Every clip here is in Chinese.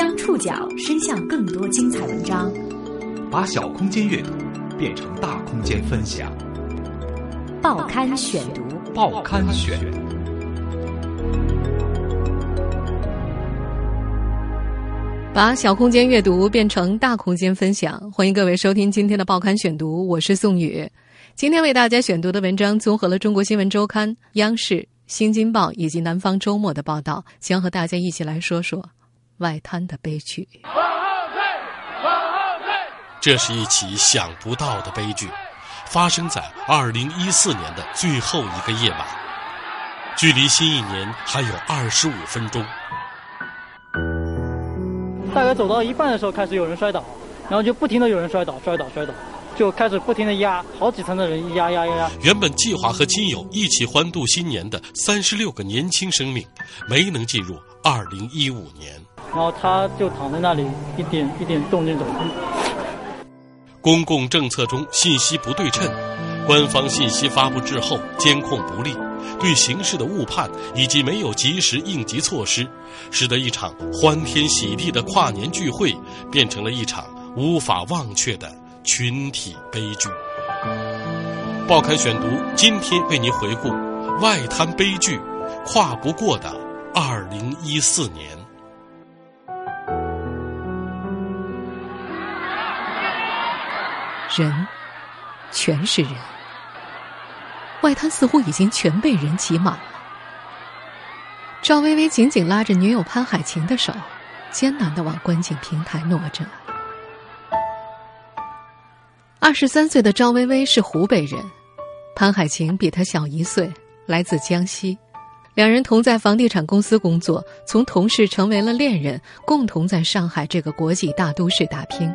将触角伸向更多精彩文章，把小空间阅读变成大空间分享。报刊选读，报刊选。把小空间阅读变成大空间分享，欢迎各位收听今天的报刊选读，我是宋宇。今天为大家选读的文章综合了《中国新闻周刊》、央视、新京报以及《南方周末》的报道，将和大家一起来说说外滩的悲剧。往后退，往后退！这是一起想不到的悲剧，发生在二零一四年的最后一个夜晚，距离新一年还有二十五分钟。大概走到一半的时候，开始有人摔倒，然后就不停的有人摔倒，摔倒，摔倒，就开始不停的压，好几层的人压压压压。原本计划和亲友一起欢度新年的三十六个年轻生命，没能进入二零一五年。然后他就躺在那里，一点一点动静都没有。公共政策中信息不对称，官方信息发布滞后，监控不力，对形势的误判以及没有及时应急措施，使得一场欢天喜地的跨年聚会变成了一场无法忘却的群体悲剧。报刊选读今天为您回顾外滩悲剧，跨不过的二零一四年。人，全是人。外滩似乎已经全被人挤满了。赵薇薇紧紧拉着女友潘海晴的手，艰难的往观景平台挪着。二十三岁的赵薇薇是湖北人，潘海晴比她小一岁，来自江西。两人同在房地产公司工作，从同事成为了恋人，共同在上海这个国际大都市打拼。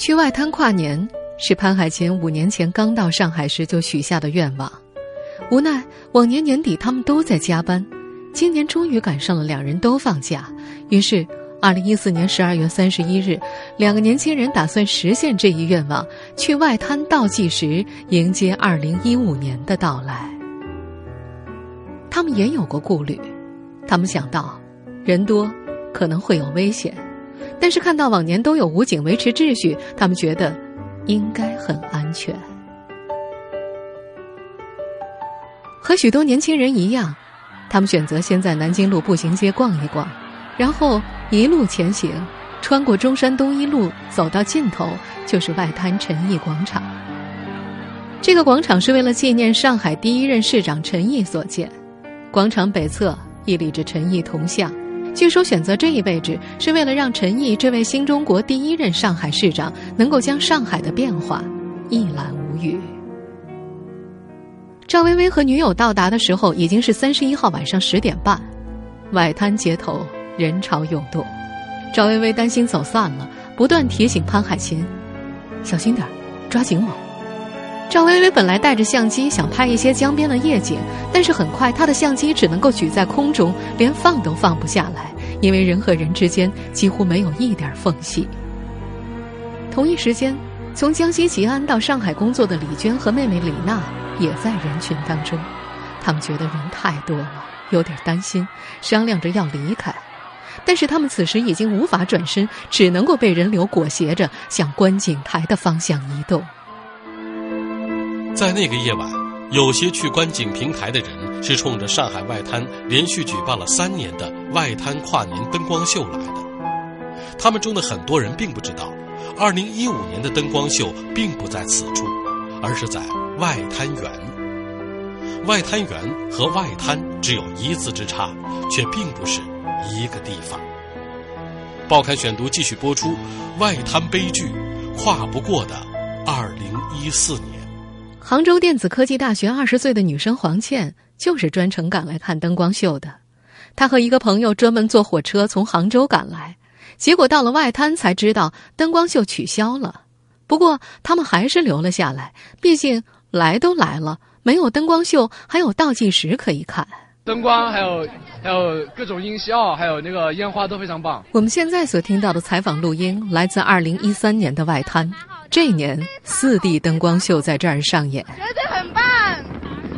去外滩跨年是潘海晴五年前刚到上海时就许下的愿望，无奈往年年底他们都在加班，今年终于赶上了两人都放假，于是二零一四年十二月三十一日，两个年轻人打算实现这一愿望，去外滩倒计时迎接二零一五年的到来。他们也有过顾虑，他们想到人多可能会有危险。但是看到往年都有武警维持秩序，他们觉得应该很安全。和许多年轻人一样，他们选择先在南京路步行街逛一逛，然后一路前行，穿过中山东一路，走到尽头就是外滩陈毅广场。这个广场是为了纪念上海第一任市长陈毅所建，广场北侧屹立着陈毅铜像。据说选择这一位置是为了让陈毅这位新中国第一任上海市长能够将上海的变化一览无余。赵薇薇和女友到达的时候已经是三十一号晚上十点半，外滩街头人潮涌动，赵薇薇担心走散了，不断提醒潘海琴：“小心点抓紧我。”赵薇薇本来带着相机想拍一些江边的夜景，但是很快她的相机只能够举在空中，连放都放不下来，因为人和人之间几乎没有一点缝隙。同一时间，从江西吉安到上海工作的李娟和妹妹李娜也在人群当中，他们觉得人太多了，有点担心，商量着要离开，但是他们此时已经无法转身，只能够被人流裹挟着向观景台的方向移动。在那个夜晚，有些去观景平台的人是冲着上海外滩连续举办了三年的外滩跨年灯光秀来的。他们中的很多人并不知道，2015年的灯光秀并不在此处，而是在外滩源。外滩源和外滩只有一字之差，却并不是一个地方。报刊选读继续播出：外滩悲剧，跨不过的2014年。杭州电子科技大学二十岁的女生黄倩就是专程赶来看灯光秀的。她和一个朋友专门坐火车从杭州赶来，结果到了外滩才知道灯光秀取消了。不过他们还是留了下来，毕竟来都来了，没有灯光秀还有倒计时可以看。灯光还有还有各种音效，还有那个烟花都非常棒。我们现在所听到的采访录音来自二零一三年的外滩。这年，四 D 灯光秀在这儿上演，绝对很棒，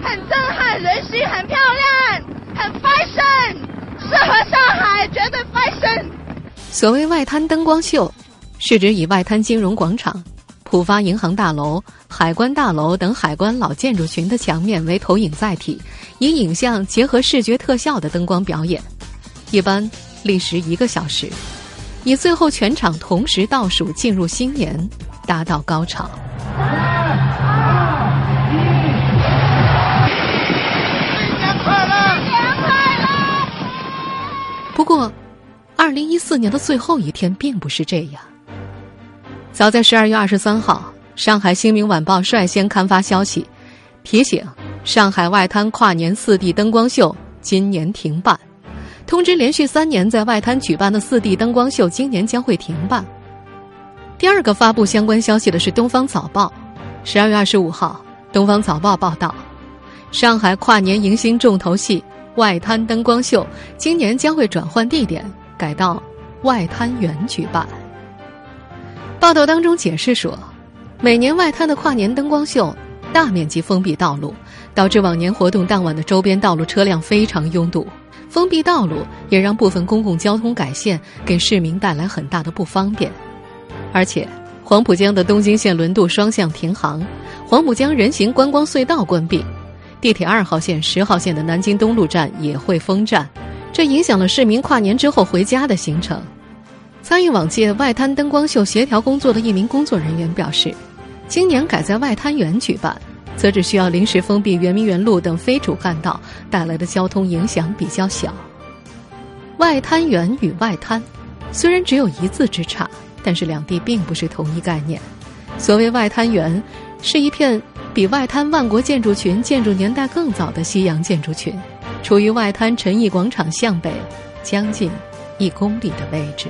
很震撼人心，很漂亮，很 fashion，适合上海，绝对 fashion。所谓外滩灯光秀，是指以外滩金融广场、浦发银行大楼、海关大楼等海关老建筑群的墙面为投影载体，以影像结合视觉特效的灯光表演，一般历时一个小时，以最后全场同时倒数进入新年达到高潮三二一新年快乐。不过，二零一四年的最后一天并不是这样。早在十二月二十三号，上海《新民晚报》率先刊发消息，提醒上海外滩跨年四 D 灯光秀今年停办，通知连续三年在外滩举办的四 D 灯光秀今年将会停办。第二个发布相关消息的是《东方早报》，十二月二十五号，《东方早报》报道，上海跨年迎新重头戏。外滩灯光秀今年将会转换地点，改到外滩园举办。报道当中解释说，每年外滩的跨年灯光秀大面积封闭道路，导致往年活动当晚的周边道路车辆非常拥堵。封闭道路也让部分公共交通改线，给市民带来很大的不方便。而且，黄浦江的东京线轮渡双向停航，黄浦江人行观光隧道关闭。地铁二号线、十号线的南京东路站也会封站，这影响了市民跨年之后回家的行程。参与往届外滩灯光秀协调工作的一名工作人员表示，今年改在外滩园举办，则只需要临时封闭圆明园路等非主干道，带来的交通影响比较小。外滩园与外滩虽然只有一字之差，但是两地并不是同一概念。所谓外滩园，是一片。比外滩万国建筑群建筑年代更早的西洋建筑群，处于外滩陈毅广场向北将近一公里的位置。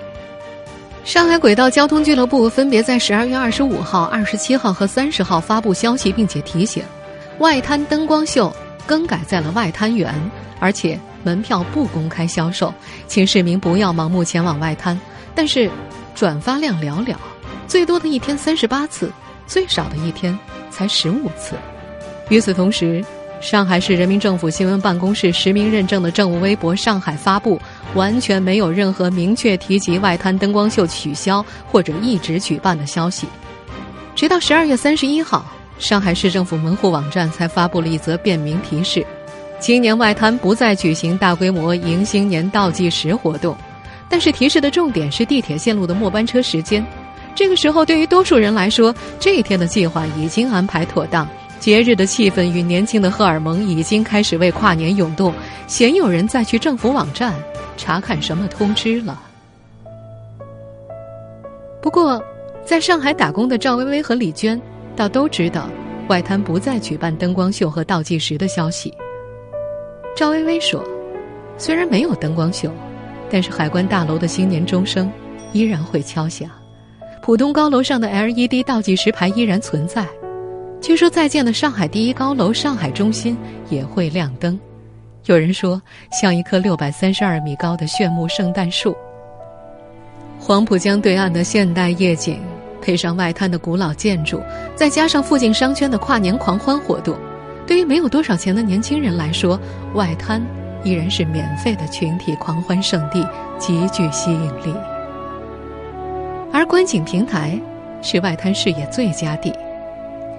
上海轨道交通俱乐部分别在十二月二十五号、二十七号和三十号发布消息，并且提醒，外滩灯光秀更改在了外滩园，而且门票不公开销售，请市民不要盲目前往外滩。但是，转发量寥寥，最多的一天三十八次，最少的一天。才十五次。与此同时，上海市人民政府新闻办公室实名认证的政务微博“上海发布”完全没有任何明确提及外滩灯光秀取消或者一直举办的消息。直到十二月三十一号，上海市政府门户网站才发布了一则便民提示：今年外滩不再举行大规模迎新年倒计时活动。但是提示的重点是地铁线路的末班车时间。这个时候，对于多数人来说，这一天的计划已经安排妥当，节日的气氛与年轻的荷尔蒙已经开始为跨年涌动，鲜有人再去政府网站查看什么通知了。不过，在上海打工的赵薇薇和李娟，倒都知道外滩不再举办灯光秀和倒计时的消息。赵薇薇说：“虽然没有灯光秀，但是海关大楼的新年钟声依然会敲响。”浦东高楼上的 LED 倒计时牌依然存在，据说在建的上海第一高楼上海中心也会亮灯。有人说，像一棵六百三十二米高的炫目圣诞树。黄浦江对岸的现代夜景，配上外滩的古老建筑，再加上附近商圈的跨年狂欢活动，对于没有多少钱的年轻人来说，外滩依然是免费的群体狂欢圣地，极具吸引力。而观景平台是外滩视野最佳地，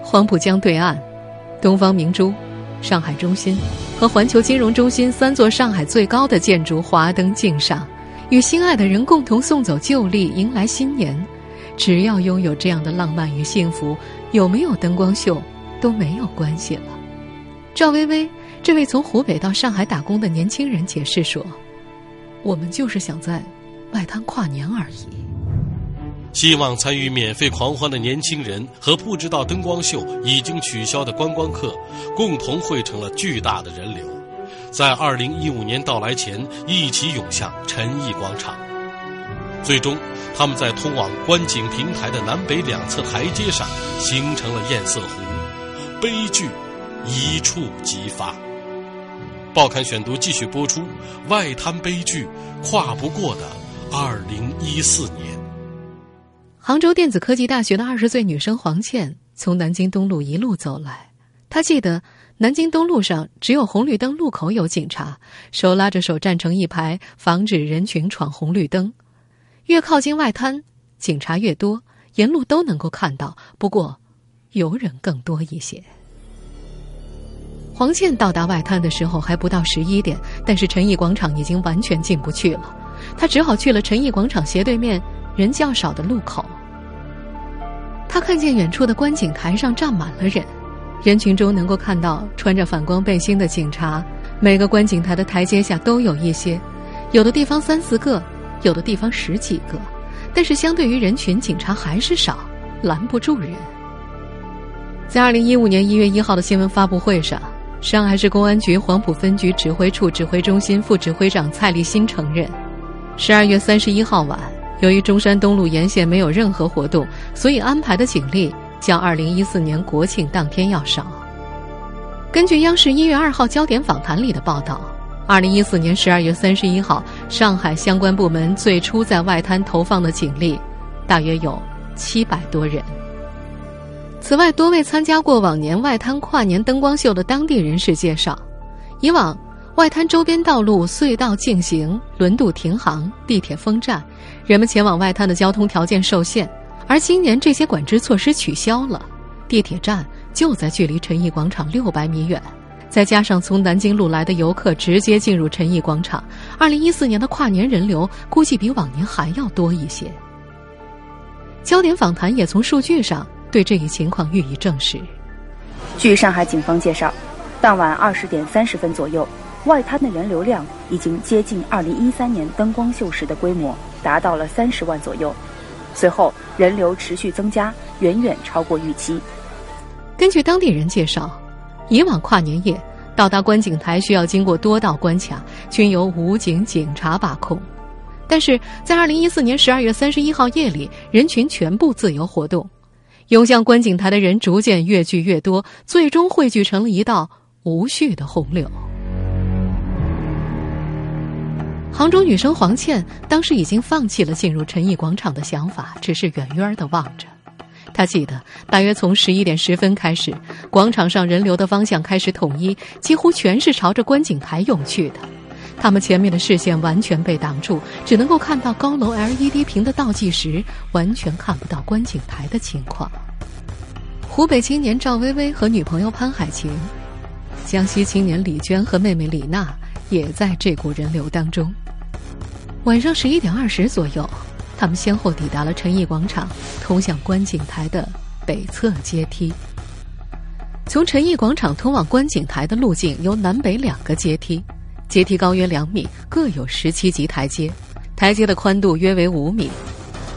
黄浦江对岸，东方明珠、上海中心和环球金融中心三座上海最高的建筑华灯竞上，与心爱的人共同送走旧历，迎来新年。只要拥有这样的浪漫与幸福，有没有灯光秀都没有关系了。赵薇薇这位从湖北到上海打工的年轻人解释说：“我们就是想在外滩跨年而已。”希望参与免费狂欢的年轻人和不知道灯光秀已经取消的观光客，共同汇成了巨大的人流，在二零一五年到来前一起涌向陈毅广场。最终，他们在通往观景平台的南北两侧台阶上形成了堰塞湖，悲剧一触即发。报刊选读继续播出：外滩悲剧，跨不过的二零一四年。杭州电子科技大学的二十岁女生黄倩从南京东路一路走来，她记得南京东路上只有红绿灯路口有警察，手拉着手站成一排，防止人群闯红绿灯。越靠近外滩，警察越多，沿路都能够看到。不过，游人更多一些。黄倩到达外滩的时候还不到十一点，但是陈毅广场已经完全进不去了。他只好去了陈毅广场斜对面人较少的路口。他看见远处的观景台上站满了人，人群中能够看到穿着反光背心的警察。每个观景台的台阶下都有一些，有的地方三四个，有的地方十几个，但是相对于人群，警察还是少，拦不住人。在二零一五年一月一号的新闻发布会上。上海市公安局黄埔分局指挥处指挥中心副指挥长蔡立新承认，十二月三十一号晚，由于中山东路沿线没有任何活动，所以安排的警力较二零一四年国庆当天要少。根据央视一月二号焦点访谈里的报道，二零一四年十二月三十一号，上海相关部门最初在外滩投放的警力，大约有七百多人。此外，多位参加过往年外滩跨年灯光秀的当地人士介绍，以往外滩周边道路隧道禁行、轮渡停航、地铁封站，人们前往外滩的交通条件受限。而今年这些管制措施取消了，地铁站就在距离陈毅广场六百米远，再加上从南京路来的游客直接进入陈毅广场，二零一四年的跨年人流估计比往年还要多一些。焦点访谈也从数据上。对这一情况予以证实。据上海警方介绍，当晚二十点三十分左右，外滩的人流量已经接近二零一三年灯光秀时的规模，达到了三十万左右。随后人流持续增加，远远超过预期。根据当地人介绍，以往跨年夜到达观景台需要经过多道关卡，均由武警警察把控。但是在二零一四年十二月三十一号夜里，人群全部自由活动。涌向观景台的人逐渐越聚越多，最终汇聚成了一道无序的洪流。杭州女生黄倩当时已经放弃了进入陈毅广场的想法，只是远远的望着。她记得，大约从十一点十分开始，广场上人流的方向开始统一，几乎全是朝着观景台涌去的。他们前面的视线完全被挡住，只能够看到高楼 LED 屏的倒计时，完全看不到观景台的情况。湖北青年赵薇薇和女朋友潘海晴，江西青年李娟和妹妹李娜也在这股人流当中。晚上十一点二十左右，他们先后抵达了陈毅广场通向观景台的北侧阶梯。从陈毅广场通往观景台的路径有南北两个阶梯。阶梯高约两米，各有十七级台阶，台阶的宽度约为五米，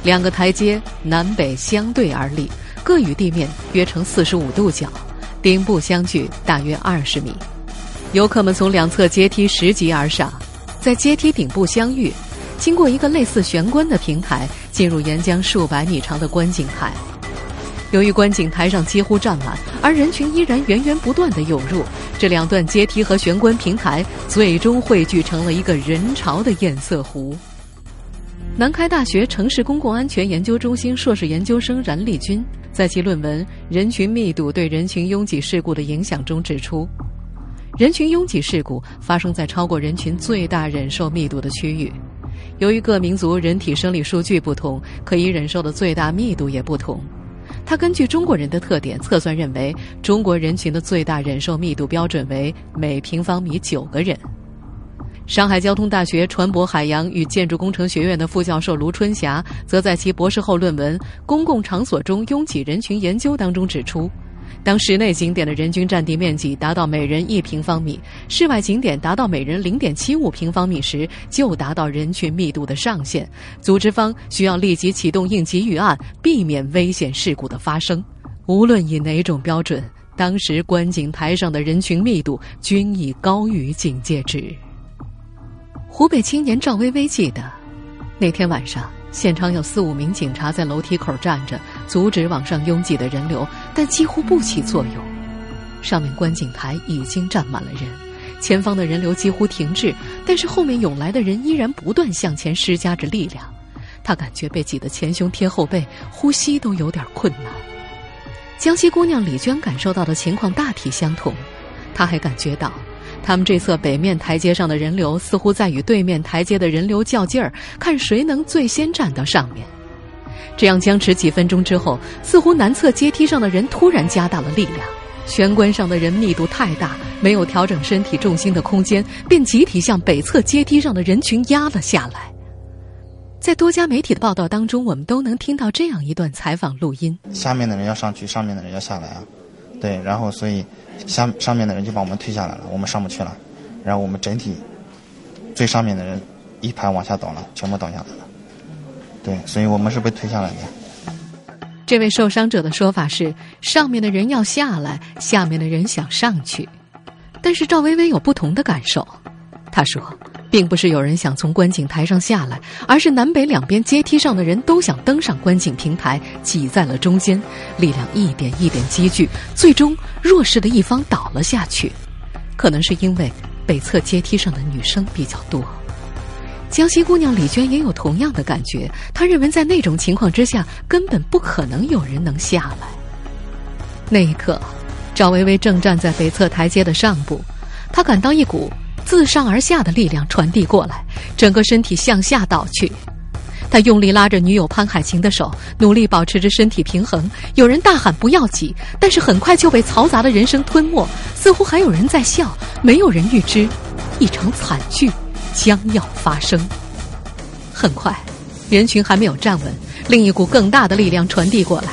两个台阶南北相对而立，各与地面约成四十五度角，顶部相距大约二十米。游客们从两侧阶梯拾级而上，在阶梯顶部相遇，经过一个类似玄关的平台，进入沿江数百米长的观景台。由于观景台上几乎站满，而人群依然源源不断的涌入，这两段阶梯和玄关平台最终汇聚成了一个人潮的堰塞湖。南开大学城市公共安全研究中心硕士研究生冉丽君在其论文《人群密度对人群拥挤事故的影响》中指出，人群拥挤事故发生在超过人群最大忍受密度的区域。由于各民族人体生理数据不同，可以忍受的最大密度也不同。他根据中国人的特点测算，认为中国人群的最大忍受密度标准为每平方米九个人。上海交通大学船舶海洋与建筑工程学院的副教授卢春霞，则在其博士后论文《公共场所中拥挤人群研究》当中指出。当室内景点的人均占地面积达到每人一平方米，室外景点达到每人零点七五平方米时，就达到人群密度的上限。组织方需要立即启动应急预案，避免危险事故的发生。无论以哪种标准，当时观景台上的人群密度均已高于警戒值。湖北青年赵薇薇记得，那天晚上。现场有四五名警察在楼梯口站着，阻止往上拥挤的人流，但几乎不起作用。上面观景台已经站满了人，前方的人流几乎停滞，但是后面涌来的人依然不断向前施加着力量。他感觉被挤得前胸贴后背，呼吸都有点困难。江西姑娘李娟感受到的情况大体相同，她还感觉到他们这侧北面台阶上的人流似乎在与对面台阶的人流较劲儿，看谁能最先站到上面。这样僵持几分钟之后，似乎南侧阶梯上的人突然加大了力量，玄关上的人密度太大，没有调整身体重心的空间，便集体向北侧阶梯上的人群压了下来。在多家媒体的报道当中，我们都能听到这样一段采访录音：下面的人要上去，上面的人要下来啊，对，然后所以下上面的人就把我们推下来了，我们上不去了，然后我们整体最上面的人一排往下倒了，全部倒下来了。对，所以我们是被推下来的。这位受伤者的说法是：上面的人要下来，下面的人想上去。但是赵薇薇有不同的感受，她说，并不是有人想从观景台上下来，而是南北两边阶梯上的人都想登上观景平台，挤在了中间，力量一点一点积聚，最终弱势的一方倒了下去。可能是因为北侧阶梯上的女生比较多。江西姑娘李娟也有同样的感觉。她认为，在那种情况之下，根本不可能有人能下来。那一刻，赵薇薇正站在北侧台阶的上部，她感到一股自上而下的力量传递过来，整个身体向下倒去。他用力拉着女友潘海晴的手，努力保持着身体平衡。有人大喊“不要挤”，但是很快就被嘈杂的人声吞没。似乎还有人在笑，没有人预知一场惨剧。将要发生。很快，人群还没有站稳，另一股更大的力量传递过来，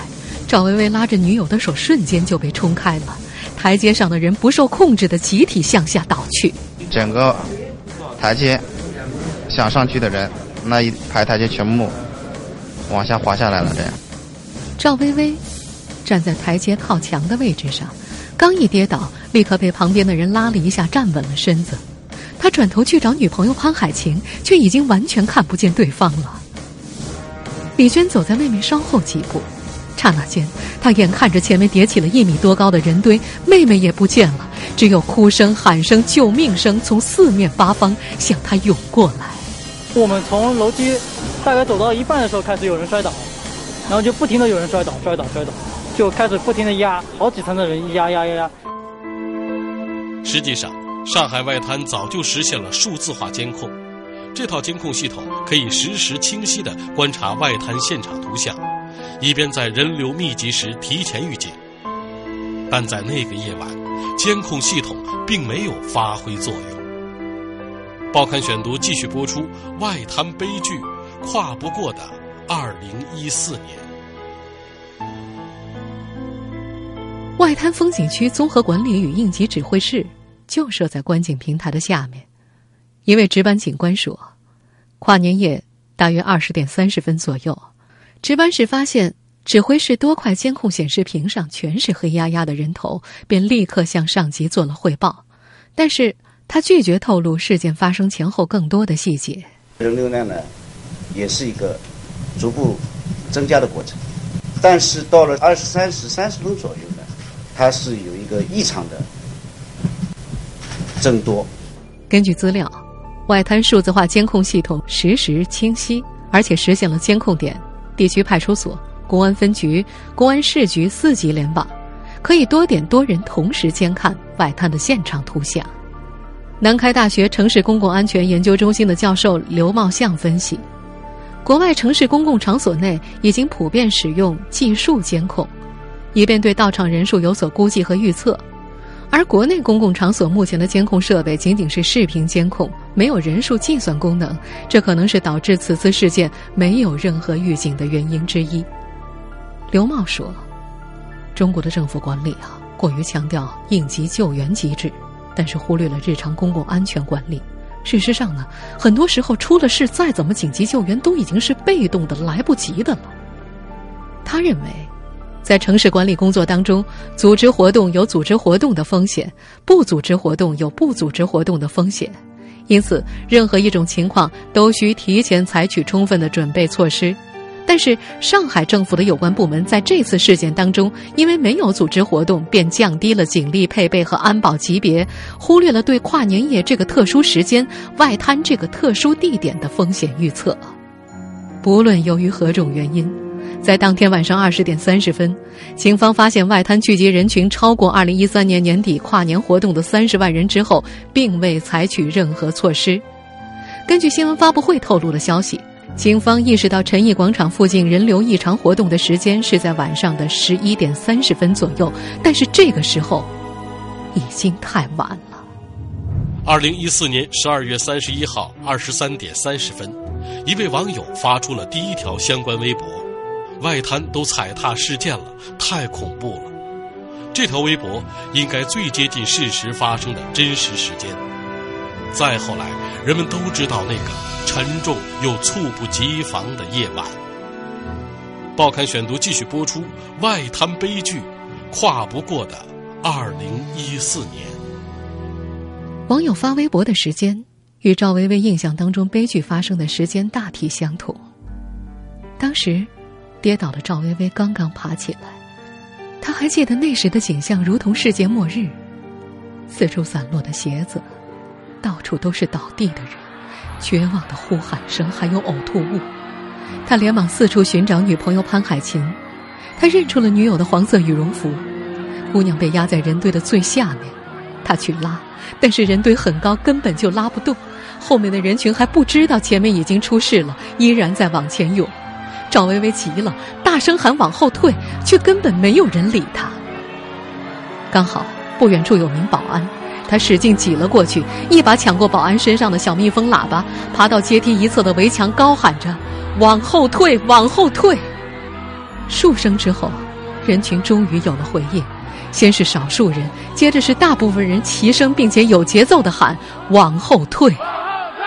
赵薇薇拉着女友的手瞬间就被冲开了。台阶上的人不受控制的集体向下倒去，整个台阶想上去的人，那一排台阶全部往下滑下来了。这样，赵薇薇站在台阶靠墙的位置上，刚一跌倒，立刻被旁边的人拉了一下，站稳了身子。他转头去找女朋友潘海晴，却已经完全看不见对方了。李娟走在妹妹稍后几步，刹那间，她眼看着前面叠起了一米多高的人堆，妹妹也不见了，只有哭声、喊声、救命声从四面八方向她涌过来。我们从楼梯大概走到一半的时候，开始有人摔倒，然后就不停的有人摔倒、摔倒、摔倒，就开始不停的压，好几层的人压压压压。实际上。上海外滩早就实现了数字化监控，这套监控系统可以实时清晰地观察外滩现场图像，以便在人流密集时提前预警。但在那个夜晚，监控系统并没有发挥作用。报刊选读继续播出：外滩悲剧，跨不过的二零一四年。外滩风景区综合管理与应急指挥室。就设在观景平台的下面。一位值班警官说：“跨年夜大约二十点三十分左右，值班室发现指挥室多块监控显示屏上全是黑压压的人头，便立刻向上级做了汇报。但是他拒绝透露事件发生前后更多的细节。人流量呢，也是一个逐步增加的过程，但是到了二十三时三十分左右呢，它是有一个异常的。”增多。根据资料，外滩数字化监控系统实时清晰，而且实现了监控点、地区派出所、公安分局、公安市局四级联网，可以多点多人同时监看外滩的现场图像。南开大学城市公共安全研究中心的教授刘茂相分析，国外城市公共场所内已经普遍使用计数监控，以便对到场人数有所估计和预测。而国内公共场所目前的监控设备仅仅是视频监控，没有人数计算功能，这可能是导致此次事件没有任何预警的原因之一。刘茂说：“中国的政府管理啊，过于强调应急救援机制，但是忽略了日常公共安全管理。事实上呢，很多时候出了事，再怎么紧急救援，都已经是被动的、来不及的了。”他认为。在城市管理工作当中，组织活动有组织活动的风险，不组织活动有不组织活动的风险，因此任何一种情况都需提前采取充分的准备措施。但是，上海政府的有关部门在这次事件当中，因为没有组织活动，便降低了警力配备和安保级别，忽略了对跨年夜这个特殊时间、外滩这个特殊地点的风险预测。不论由于何种原因。在当天晚上二十点三十分，警方发现外滩聚集人群超过二零一三年年底跨年活动的三十万人之后，并未采取任何措施。根据新闻发布会透露的消息，警方意识到陈毅广场附近人流异常活动的时间是在晚上的十一点三十分左右，但是这个时候已经太晚了。二零一四年十二月三十一号二十三点三十分，一位网友发出了第一条相关微博。外滩都踩踏事件了，太恐怖了！这条微博应该最接近事实发生的真实时间。再后来，人们都知道那个沉重又猝不及防的夜晚。报刊选读继续播出：外滩悲剧，跨不过的二零一四年。网友发微博的时间与赵薇薇印象当中悲剧发生的时间大体相同。当时。跌倒的赵薇薇刚刚爬起来，她还记得那时的景象，如同世界末日。四处散落的鞋子，到处都是倒地的人，绝望的呼喊声，还有呕吐物。他连忙四处寻找女朋友潘海琴，他认出了女友的黄色羽绒服。姑娘被压在人堆的最下面，他去拉，但是人堆很高，根本就拉不动。后面的人群还不知道前面已经出事了，依然在往前涌。赵薇薇急了，大声喊往后退，却根本没有人理她。刚好不远处有名保安，他使劲挤了过去，一把抢过保安身上的小蜜蜂喇叭，爬到阶梯一侧的围墙，高喊着：“往后退，往后退！”数声之后，人群终于有了回应，先是少数人，接着是大部分人齐声并且有节奏的喊：“往后退！”往后退，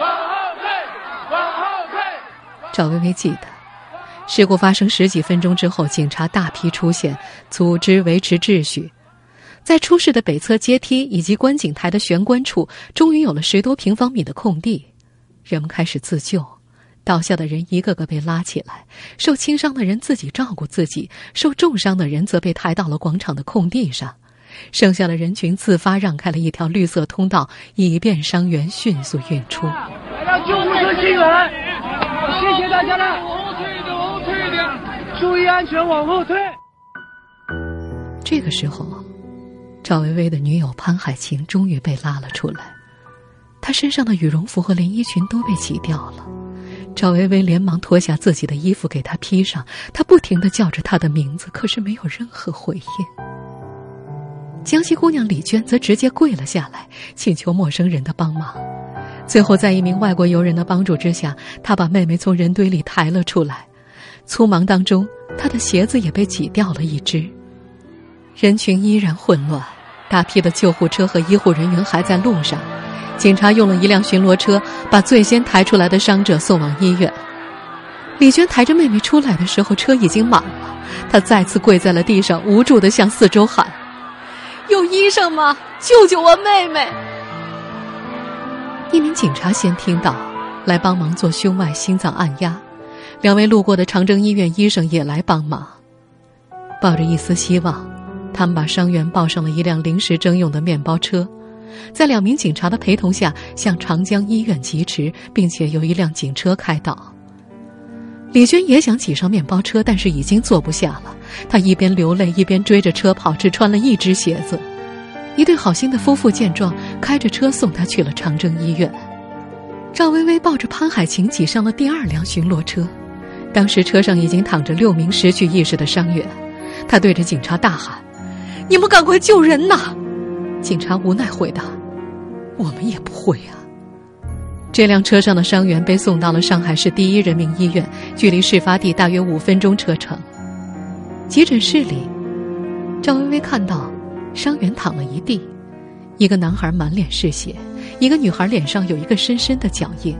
往后退，往后退。赵薇薇记得。事故发生十几分钟之后，警察大批出现，组织维持秩序。在出事的北侧阶梯以及观景台的玄关处，终于有了十多平方米的空地，人们开始自救。倒下的人一个个被拉起来，受轻伤的人自己照顾自己，受重伤的人则被抬到了广场的空地上。剩下的人群自发让开了一条绿色通道，以便伤员迅速运出。来让救护车进来，谢谢大家了。注意安全，往后退。这个时候，赵薇薇的女友潘海晴终于被拉了出来。她身上的羽绒服和连衣裙都被挤掉了。赵薇薇连忙脱下自己的衣服给她披上。她不停的叫着她的名字，可是没有任何回应。江西姑娘李娟则直接跪了下来，请求陌生人的帮忙。最后，在一名外国游人的帮助之下，她把妹妹从人堆里抬了出来。匆忙当中，他的鞋子也被挤掉了一只。人群依然混乱，大批的救护车和医护人员还在路上。警察用了一辆巡逻车，把最先抬出来的伤者送往医院。李娟抬着妹妹出来的时候，车已经满了。她再次跪在了地上，无助地向四周喊：“有医生吗？救救我妹妹！”一名警察先听到，来帮忙做胸外心脏按压。两位路过的长征医院医生也来帮忙，抱着一丝希望，他们把伤员抱上了一辆临时征用的面包车，在两名警察的陪同下向长江医院疾驰，并且由一辆警车开道。李娟也想挤上面包车，但是已经坐不下了。她一边流泪一边追着车跑，只穿了一只鞋子。一对好心的夫妇见状，开着车送她去了长征医院。赵薇薇抱着潘海晴挤上了第二辆巡逻车。当时车上已经躺着六名失去意识的伤员，他对着警察大喊：“你们赶快救人呐！”警察无奈回答：“我们也不会啊。”这辆车上的伤员被送到了上海市第一人民医院，距离事发地大约五分钟车程。急诊室里，赵薇薇看到伤员躺了一地，一个男孩满脸是血，一个女孩脸上有一个深深的脚印。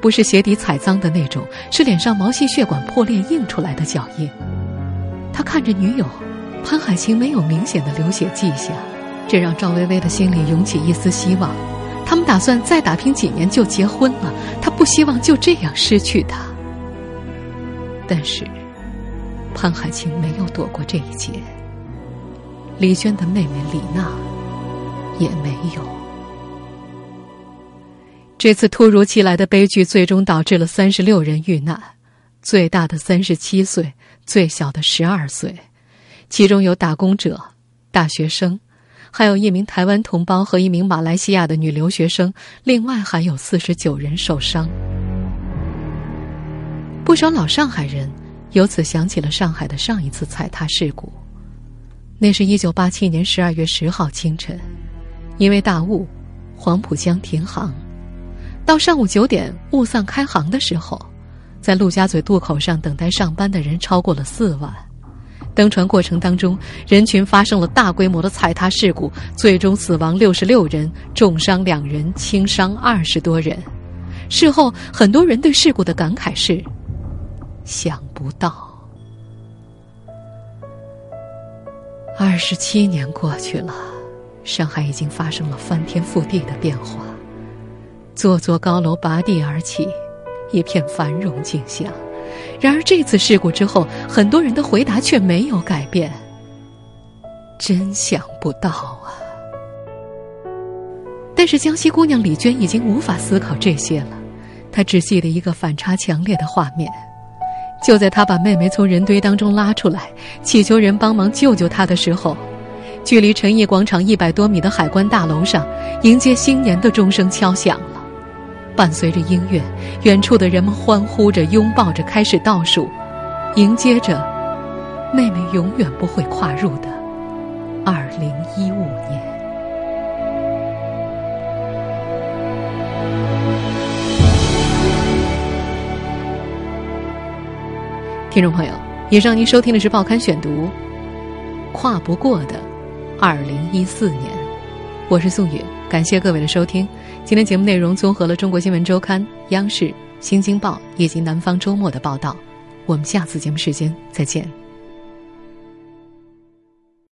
不是鞋底踩脏的那种，是脸上毛细血管破裂印出来的脚印。他看着女友潘海晴没有明显的流血迹象，这让赵薇薇的心里涌起一丝希望。他们打算再打拼几年就结婚了，他不希望就这样失去她。但是，潘海晴没有躲过这一劫。李娟的妹妹李娜也没有。这次突如其来的悲剧最终导致了三十六人遇难，最大的三十七岁，最小的十二岁，其中有打工者、大学生，还有一名台湾同胞和一名马来西亚的女留学生，另外还有四十九人受伤。不少老上海人由此想起了上海的上一次踩踏事故，那是一九八七年十二月十号清晨，因为大雾，黄浦江停航。到上午九点雾散开航的时候，在陆家嘴渡口上等待上班的人超过了四万。登船过程当中，人群发生了大规模的踩踏事故，最终死亡六十六人，重伤两人，轻伤二十多人。事后，很多人对事故的感慨是：想不到，二十七年过去了，上海已经发生了翻天覆地的变化。座座高楼拔地而起，一片繁荣景象。然而这次事故之后，很多人的回答却没有改变。真想不到啊！但是江西姑娘李娟已经无法思考这些了，她只记得一个反差强烈的画面：就在她把妹妹从人堆当中拉出来，祈求人帮忙救救她的时候，距离陈毅广场一百多米的海关大楼上，迎接新年的钟声敲响。伴随着音乐，远处的人们欢呼着、拥抱着，开始倒数，迎接着妹妹永远不会跨入的二零一五年。听众朋友，以上您收听的是《报刊选读》，跨不过的二零一四年，我是宋宇，感谢各位的收听。今天节目内容综合了《中国新闻周刊》、央视、新京报以及《南方周末》的报道。我们下次节目时间再见。